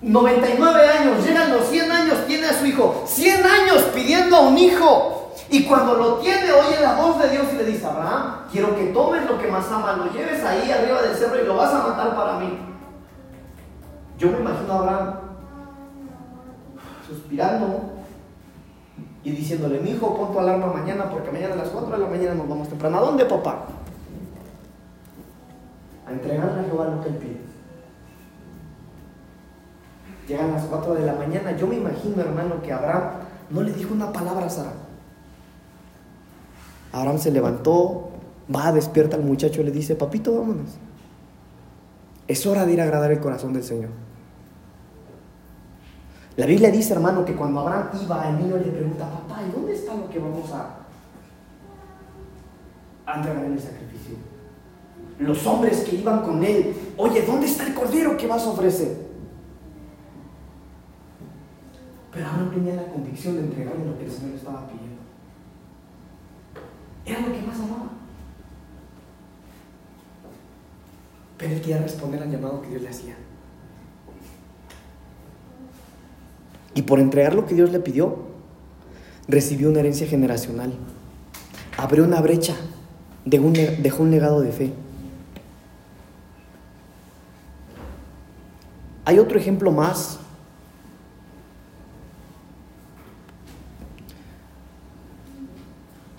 99 años, llegan los 100 años, tiene a su hijo. 100 años pidiendo a un hijo. Y cuando lo tiene, oye la voz de Dios y le dice, Abraham, quiero que tomes lo que más amas, lo lleves ahí arriba del cerro y lo vas a matar para mí. Yo me imagino a Abraham suspirando y diciéndole, mi hijo, pon tu alarma mañana porque mañana a las 4 de la mañana nos vamos temprano. ¿A dónde, papá? A entregarle a Jehová lo que él pide. Llegan las 4 de la mañana. Yo me imagino, hermano, que Abraham no le dijo una palabra a Sara. Abraham se levantó, va, despierta al muchacho y le dice, papito, vámonos. Es hora de ir a agradar el corazón del Señor. La Biblia dice, hermano, que cuando Abraham iba, el niño le pregunta, papá, ¿y dónde está lo que vamos a, entregar en el sacrificio? Los hombres que iban con él, oye, ¿dónde está el cordero que vas a ofrecer? Pero Abraham tenía la convicción de entregarle lo que el Señor estaba pidiendo. Era lo que más amaba. Pero él quería responder al llamado que Dios le hacía. Y por entregar lo que Dios le pidió, recibió una herencia generacional. Abrió una brecha, dejó un legado de fe. Hay otro ejemplo más.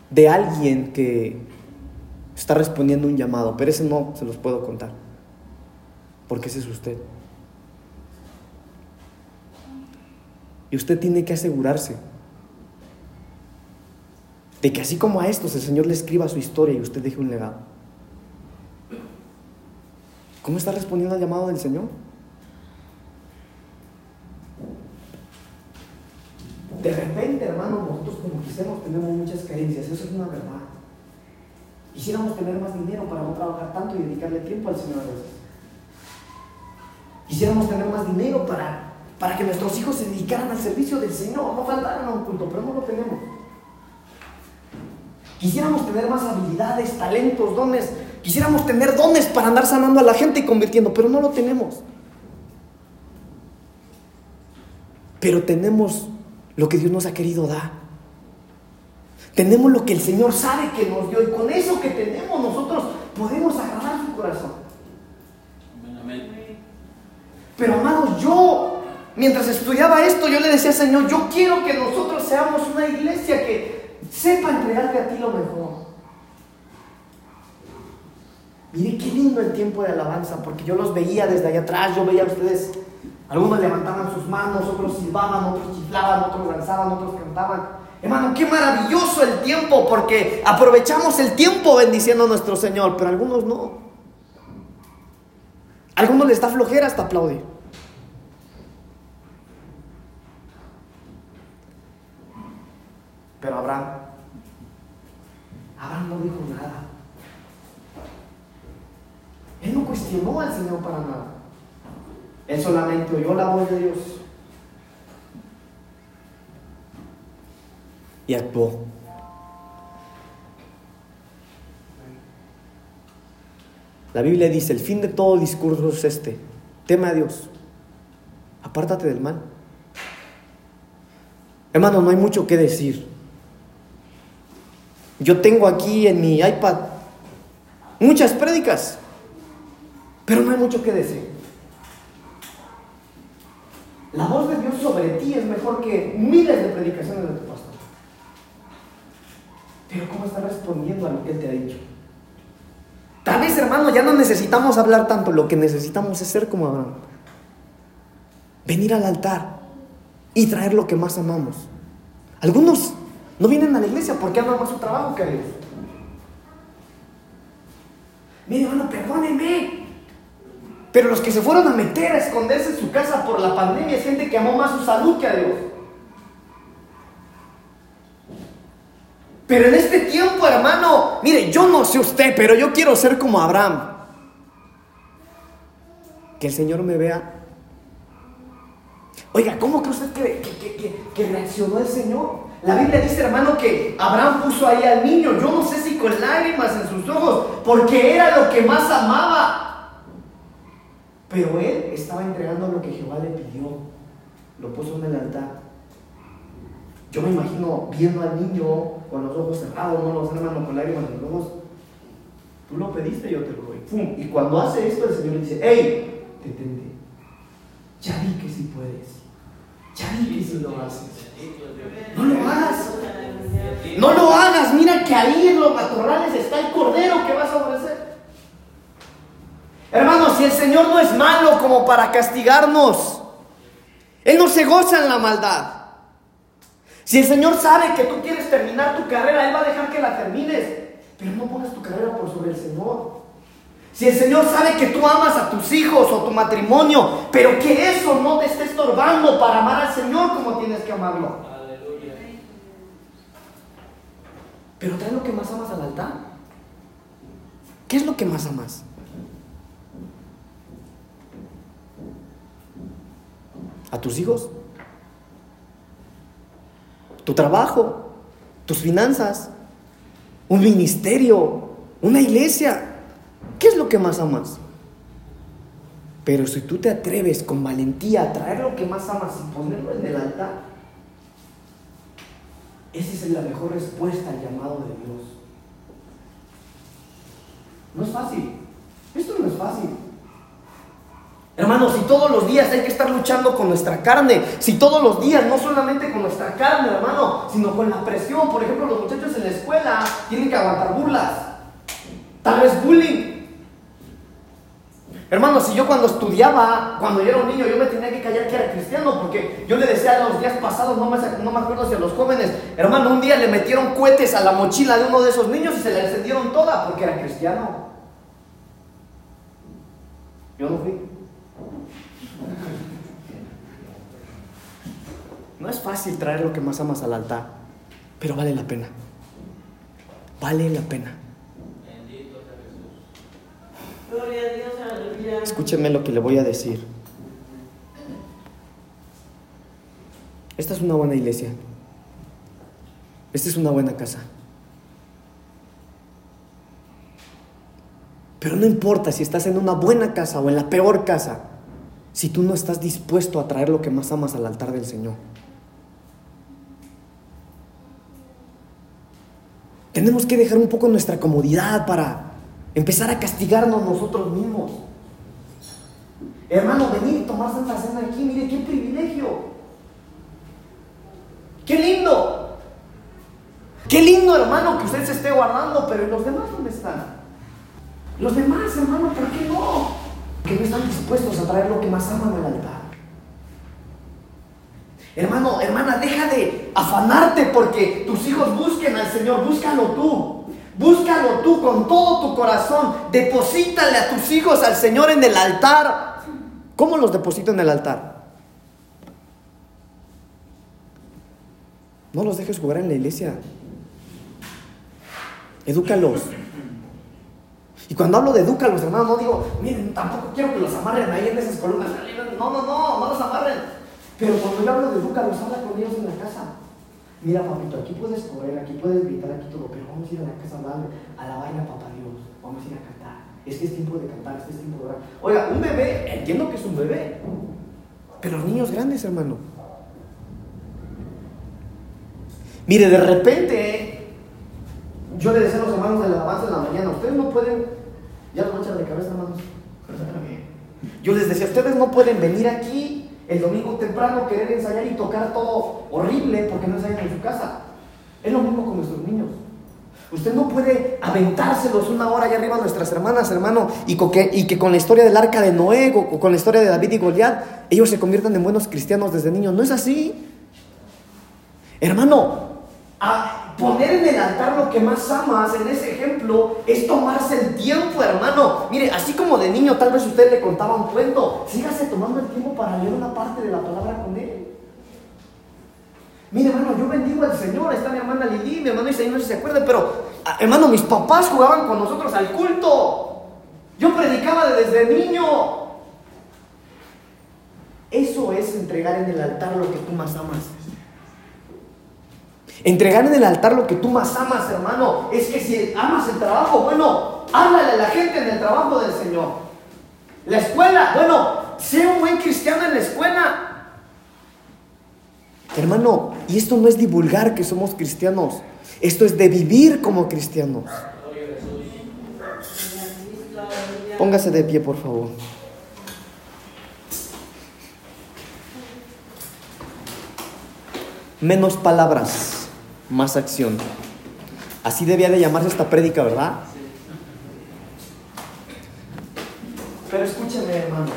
De alguien que está respondiendo un llamado, pero ese no se los puedo contar, porque ese es usted. Usted tiene que asegurarse de que así como a estos el Señor le escriba su historia y usted deje un legado. ¿Cómo está respondiendo al llamado del Señor? De repente, hermano, nosotros como quisiéramos tenemos muchas carencias, eso es una verdad. Quisiéramos tener más dinero para no trabajar tanto y dedicarle tiempo al Señor a veces. Quisiéramos tener más dinero para para que nuestros hijos se dedicaran al servicio del Señor, no faltaran a un culto, pero no lo tenemos. Quisiéramos tener más habilidades, talentos, dones. Quisiéramos tener dones para andar sanando a la gente y convirtiendo, pero no lo tenemos. Pero tenemos lo que Dios nos ha querido dar. Tenemos lo que el Señor sabe que nos dio y con eso que tenemos nosotros podemos agradar su corazón. Pero amados, yo Mientras estudiaba esto, yo le decía, Señor, yo quiero que nosotros seamos una iglesia que sepa entregarte a ti lo mejor. Mire qué lindo el tiempo de alabanza, porque yo los veía desde allá atrás, yo veía a ustedes, algunos levantaban sus manos, otros silbaban, otros chiflaban, otros danzaban, otros cantaban. Hermano, qué maravilloso el tiempo, porque aprovechamos el tiempo bendiciendo a nuestro Señor, pero algunos no. Algunos les da flojera hasta aplaudir. Pero Abraham, Abraham no dijo nada. Él no cuestionó al Señor para nada. Él solamente oyó la voz de Dios y actuó. La Biblia dice, el fin de todo discurso es este, teme a Dios, apártate del mal. Hermano, no hay mucho que decir. Yo tengo aquí en mi iPad muchas prédicas, pero no hay mucho que decir. La voz de Dios sobre ti es mejor que miles de predicaciones de tu pastor. Pero ¿cómo está respondiendo a lo que Él te ha dicho? Tal vez, hermano, ya no necesitamos hablar tanto, lo que necesitamos es ser como Abraham. Venir al altar y traer lo que más amamos. Algunos no vienen a la iglesia porque aman más su trabajo que a Dios. Mire, hermano, perdóneme. Pero los que se fueron a meter a esconderse en su casa por la pandemia es gente que amó más su salud que a Dios. Pero en este tiempo, hermano, mire, yo no sé usted, pero yo quiero ser como Abraham. Que el Señor me vea. Oiga, ¿cómo que usted cree que, que reaccionó el Señor? La Biblia dice, hermano, que Abraham puso ahí al niño, yo no sé si con lágrimas en sus ojos, porque era lo que más amaba. Pero él estaba entregando lo que Jehová le pidió. Lo puso en el altar. Yo me imagino viendo al niño con los ojos cerrados, no los hermanos con lágrimas en los ojos. Tú lo pediste, yo te lo doy. Y cuando hace esto, el Señor le dice, ¡Ey! Detente. Ya vi que sí puedes. Ya que sí lo haces. No lo hagas. No lo hagas. Mira que ahí en los matorrales está el cordero que vas a ofrecer. Hermanos, si el Señor no es malo como para castigarnos, Él no se goza en la maldad. Si el Señor sabe que tú quieres terminar tu carrera, Él va a dejar que la termines. Pero no pongas tu carrera por sobre el Señor. Si el Señor sabe que tú amas a tus hijos o tu matrimonio, pero que eso no te esté estorbando para amar al Señor como tienes que amarlo. Aleluya. Pero trae lo que más amas al altar. ¿Qué es lo que más amas? ¿A tus hijos? ¿Tu trabajo? ¿Tus finanzas? ¿Un ministerio? ¿Una iglesia? ¿Qué es lo que más amas? Pero si tú te atreves con valentía a traer lo que más amas y ponerlo en el altar, esa es la mejor respuesta al llamado de Dios. No es fácil. Esto no es fácil. Hermanos, si todos los días hay que estar luchando con nuestra carne, si todos los días, no solamente con nuestra carne, hermano, sino con la presión, por ejemplo, los muchachos en la escuela tienen que aguantar burlas, tal vez bullying, Hermano, si yo cuando estudiaba, cuando yo era un niño, yo me tenía que callar que era cristiano, porque yo le decía a los días pasados, no me, no me acuerdo si a los jóvenes, hermano, un día le metieron cohetes a la mochila de uno de esos niños y se la encendieron toda porque era cristiano. Yo no fui. No es fácil traer lo que más amas al altar, pero vale la pena. Vale la pena. Escúchenme lo que le voy a decir. Esta es una buena iglesia. Esta es una buena casa. Pero no importa si estás en una buena casa o en la peor casa, si tú no estás dispuesto a traer lo que más amas al altar del Señor. Tenemos que dejar un poco nuestra comodidad para empezar a castigarnos nosotros mismos. Hermano, venir y tomar Santa Cena aquí, mire qué privilegio. Qué lindo. Qué lindo, hermano, que usted se esté guardando, pero ¿y los demás dónde están? Los demás, hermano, ¿por qué no? Que no están dispuestos a traer lo que más aman al altar. Hermano, hermana, deja de afanarte porque tus hijos busquen al Señor, búscalo tú. Búscalo tú con todo tu corazón. Deposítale a tus hijos al Señor en el altar. ¿Cómo los deposito en el altar? No los dejes jugar en la iglesia. Edúcalos. Y cuando hablo de edúcalos, hermano, no digo, miren, tampoco quiero que los amarren ahí en esas columnas. No, no, no, no los amarren. Pero cuando yo hablo de edúcalos, habla con ellos en la casa. Mira, papito, aquí puedes correr, aquí puedes gritar, aquí todo, pero vamos a ir a la casa hablar, a alabarle a papá Dios, vamos a ir a cantar. Este es tiempo de cantar, este es tiempo de orar. Oiga, un bebé, entiendo que es un bebé, pero niños grandes, hermano. Mire, de repente, yo le decía a los hermanos de la alabanza en la mañana, ustedes no pueden, ya lo echan de cabeza, hermanos. Yo les decía, ustedes no pueden venir aquí el domingo temprano querer ensayar y tocar todo horrible porque no ensayan en su casa. Es lo mismo con nuestros niños. Usted no puede aventárselos una hora allá arriba a nuestras hermanas, hermano, y, que, con la historia del arca de Noé o con la historia de David y Goliat, ellos se conviertan en buenos cristianos desde niños. No es así. Hermano, a poner en el altar lo que más amas en ese ejemplo es tomarse el tiempo, hermano. Mire, así como de niño tal vez usted le contaba un cuento, sígase tomando el tiempo para leer una parte de la palabra con él. Mire, hermano, yo bendigo al Señor. Está mi hermana Lili, mi hermano Isaí, no sé si se acuerda, pero, ah, hermano, mis papás jugaban con nosotros al culto. Yo predicaba desde niño. Eso es entregar en el altar lo que tú más amas. Entregar en el altar lo que tú más amas, hermano, es que si amas el trabajo, bueno, háblale a la gente en el trabajo del Señor. La escuela, bueno, sea un buen cristiano en la escuela. Hermano, y esto no es divulgar que somos cristianos, esto es de vivir como cristianos. Póngase de pie, por favor. Menos palabras, más acción. Así debía de llamarse esta prédica, ¿verdad? Pero escúcheme, hermano.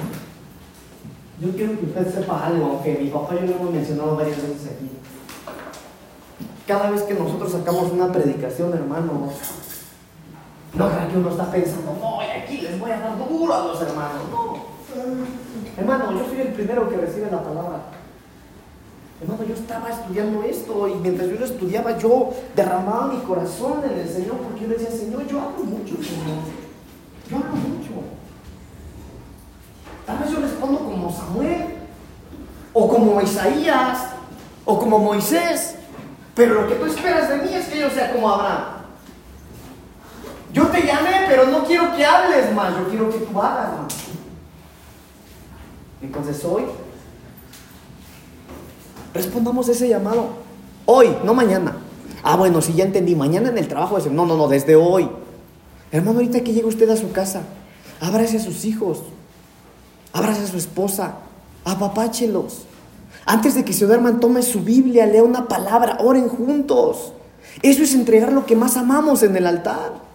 Yo quiero que usted sepa algo, aunque mi papá y yo lo hemos mencionado varias veces aquí. Cada vez que nosotros sacamos una predicación, hermano, no que uno está pensando, no, aquí les voy a dar duro a los hermanos. No. Hermano, yo soy el primero que recibe la palabra. Hermano, yo estaba estudiando esto y mientras yo lo estudiaba, yo derramaba mi corazón en el Señor porque yo decía, Señor, yo hablo mucho, Señor. Yo hablo mucho. Tal vez yo respondo como Samuel, o como Isaías, o como Moisés, pero lo que tú esperas de mí es que yo sea como Abraham. Yo te llamé, pero no quiero que hables más, yo quiero que tú hagas más. Entonces hoy, respondamos ese llamado. Hoy, no mañana. Ah, bueno, si ya entendí, mañana en el trabajo. No, no, no, desde hoy. Hermano, ahorita que llega usted a su casa, abrace a sus hijos, abrace a su esposa, apapáchelos. Antes de que se duerman, tome su Biblia, lea una palabra, oren juntos. Eso es entregar lo que más amamos en el altar.